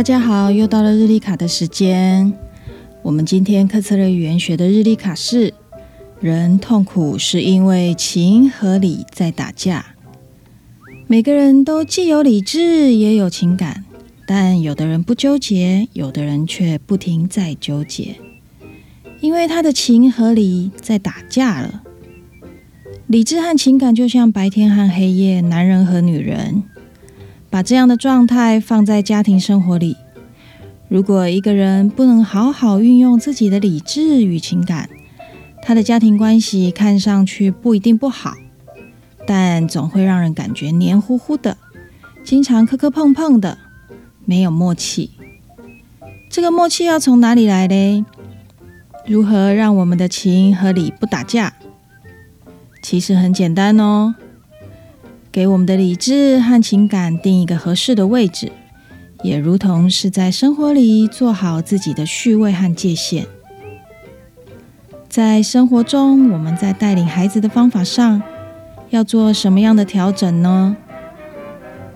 大家好，又到了日历卡的时间。我们今天课策略语言学的日历卡是：人痛苦是因为情和理在打架。每个人都既有理智也有情感，但有的人不纠结，有的人却不停在纠结，因为他的情和理在打架了。理智和情感就像白天和黑夜，男人和女人。把这样的状态放在家庭生活里，如果一个人不能好好运用自己的理智与情感，他的家庭关系看上去不一定不好，但总会让人感觉黏糊糊的，经常磕磕碰碰的，没有默契。这个默契要从哪里来嘞？如何让我们的情和理不打架？其实很简单哦。给我们的理智和情感定一个合适的位置，也如同是在生活里做好自己的序位和界限。在生活中，我们在带领孩子的方法上要做什么样的调整呢？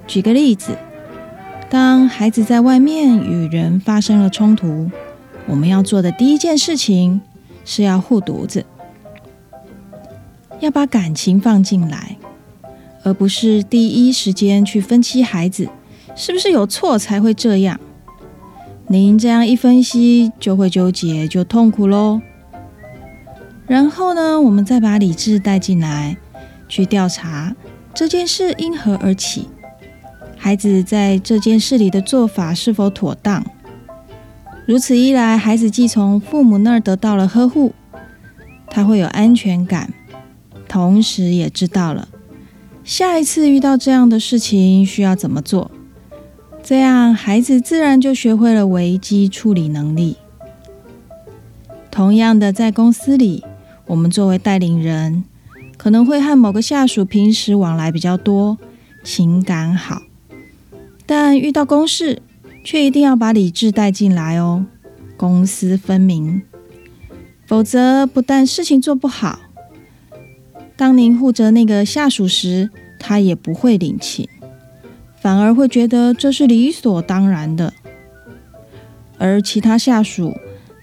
举个例子，当孩子在外面与人发生了冲突，我们要做的第一件事情是要护犊子，要把感情放进来。而不是第一时间去分析孩子是不是有错才会这样。您这样一分析，就会纠结，就痛苦喽。然后呢，我们再把理智带进来，去调查这件事因何而起，孩子在这件事里的做法是否妥当。如此一来，孩子既从父母那儿得到了呵护，他会有安全感，同时也知道了。下一次遇到这样的事情需要怎么做？这样孩子自然就学会了危机处理能力。同样的，在公司里，我们作为带领人，可能会和某个下属平时往来比较多，情感好，但遇到公事，却一定要把理智带进来哦，公私分明，否则不但事情做不好。当您护着那个下属时，他也不会领情，反而会觉得这是理所当然的。而其他下属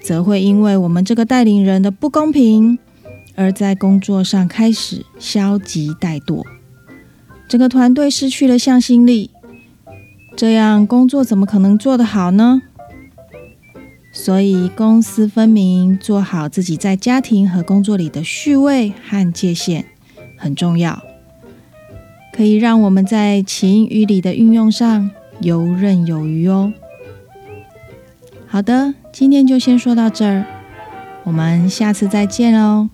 则会因为我们这个带领人的不公平，而在工作上开始消极怠惰，整个团队失去了向心力，这样工作怎么可能做得好呢？所以，公私分明，做好自己在家庭和工作里的序位和界限很重要，可以让我们在情与理的运用上游刃有余哦。好的，今天就先说到这儿，我们下次再见喽。